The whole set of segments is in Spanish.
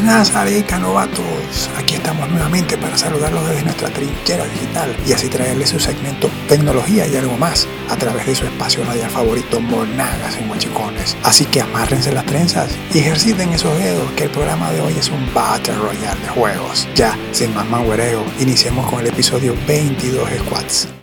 Anazareca novatos, aquí estamos nuevamente para saludarlos desde nuestra trinchera digital y así traerles su segmento Tecnología y algo más a través de su espacio radial favorito Monagas en Huachicones. Así que amárrense las trenzas y ejerciten esos dedos que el programa de hoy es un Battle Royale de juegos. Ya, sin más manguereo, iniciemos con el episodio 22 Squads.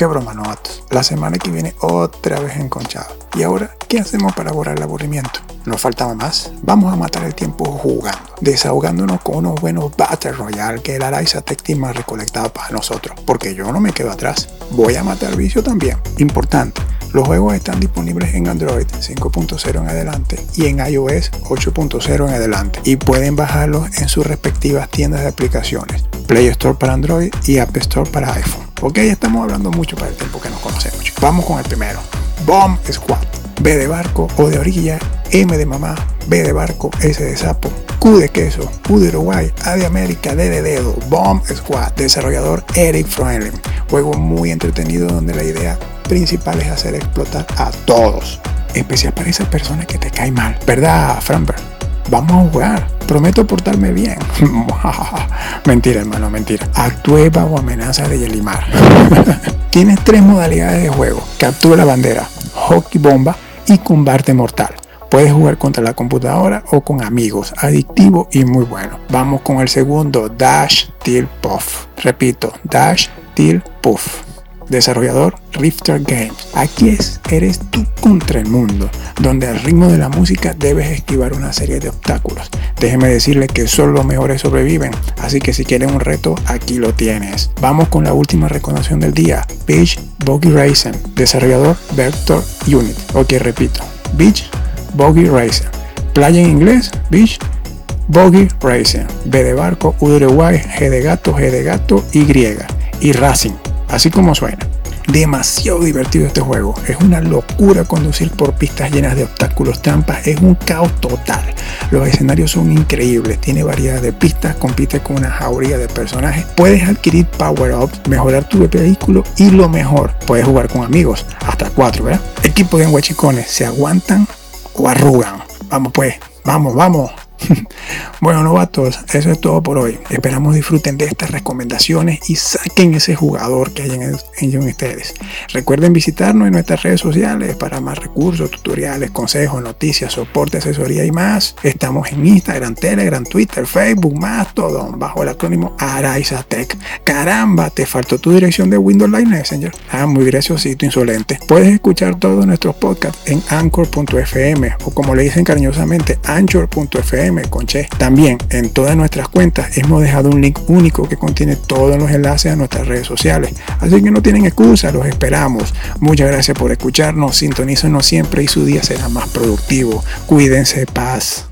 Qué broma, novatos. La semana que viene otra vez enconchado. ¿Y ahora qué hacemos para borrar el aburrimiento? ¿Nos faltaba más? Vamos a matar el tiempo jugando, desahogándonos con unos buenos Battle Royale que el Araiza Tech Team ha para nosotros. Porque yo no me quedo atrás. Voy a matar vicio también. Importante. Los juegos están disponibles en Android 5.0 en adelante y en iOS 8.0 en adelante y pueden bajarlos en sus respectivas tiendas de aplicaciones, Play Store para Android y App Store para iPhone. Ok, estamos hablando mucho para el tiempo que nos conocemos. Vamos con el primero. Bomb Squad. B de barco, O de orilla, M de mamá, B de barco, S de sapo, Q de queso, U de Uruguay, A de América, D de dedo, Bomb Squad, desarrollador Eric Froenlin. Juego muy entretenido donde la idea principal es hacer explotar a todos. Especial para esa persona que te cae mal. ¿Verdad, Framberg? Vamos a jugar. Prometo portarme bien. mentira, hermano, mentira. Actué bajo amenaza de Yelimar. Tienes tres modalidades de juego. Captura la bandera, hockey bomba y combate mortal. Puedes jugar contra la computadora o con amigos, adictivo y muy bueno. Vamos con el segundo, Dash Till Puff. Repito, Dash Till Puff desarrollador Rifter Games. Aquí es, eres tú contra el mundo, donde al ritmo de la música debes esquivar una serie de obstáculos. Déjeme decirle que solo los mejores sobreviven, así que si quieres un reto, aquí lo tienes. Vamos con la última recomendación del día, Beach Boggy Racing, desarrollador Vector Unit. Ok, repito, Beach Boggy Racing. Playa en inglés, Beach Boggy Racing. B de barco, U de Uruguay, G de gato, G de gato, Y. Y Racing así como suena. Demasiado divertido este juego. Es una locura conducir por pistas llenas de obstáculos, trampas. Es un caos total. Los escenarios son increíbles. Tiene variedad de pistas. Compite con una jauría de personajes. Puedes adquirir power-ups, mejorar tu vehículo y lo mejor, puedes jugar con amigos. Hasta cuatro, ¿verdad? Equipos de huachicones se aguantan o arrugan. Vamos pues, vamos, vamos. bueno, novatos, eso es todo por hoy. Esperamos disfruten de estas recomendaciones y saquen ese jugador que hay en, en, ustedes. Recuerden visitarnos en nuestras redes sociales para más recursos, tutoriales, consejos, noticias, soporte, asesoría y más. Estamos en Instagram, Telegram, Twitter, Facebook, más todo bajo el acrónimo Araiza Tech. Caramba, te faltó tu dirección de Windows Live Messenger. Ah, muy graciosito, insolente. Puedes escuchar todos nuestros podcasts en anchor.fm o como le dicen cariñosamente, anchor.fm Conche. También en todas nuestras cuentas hemos dejado un link único que contiene todos los enlaces a nuestras redes sociales. Así que no tienen excusa, los esperamos. Muchas gracias por escucharnos, sintonízanos siempre y su día será más productivo. Cuídense, paz.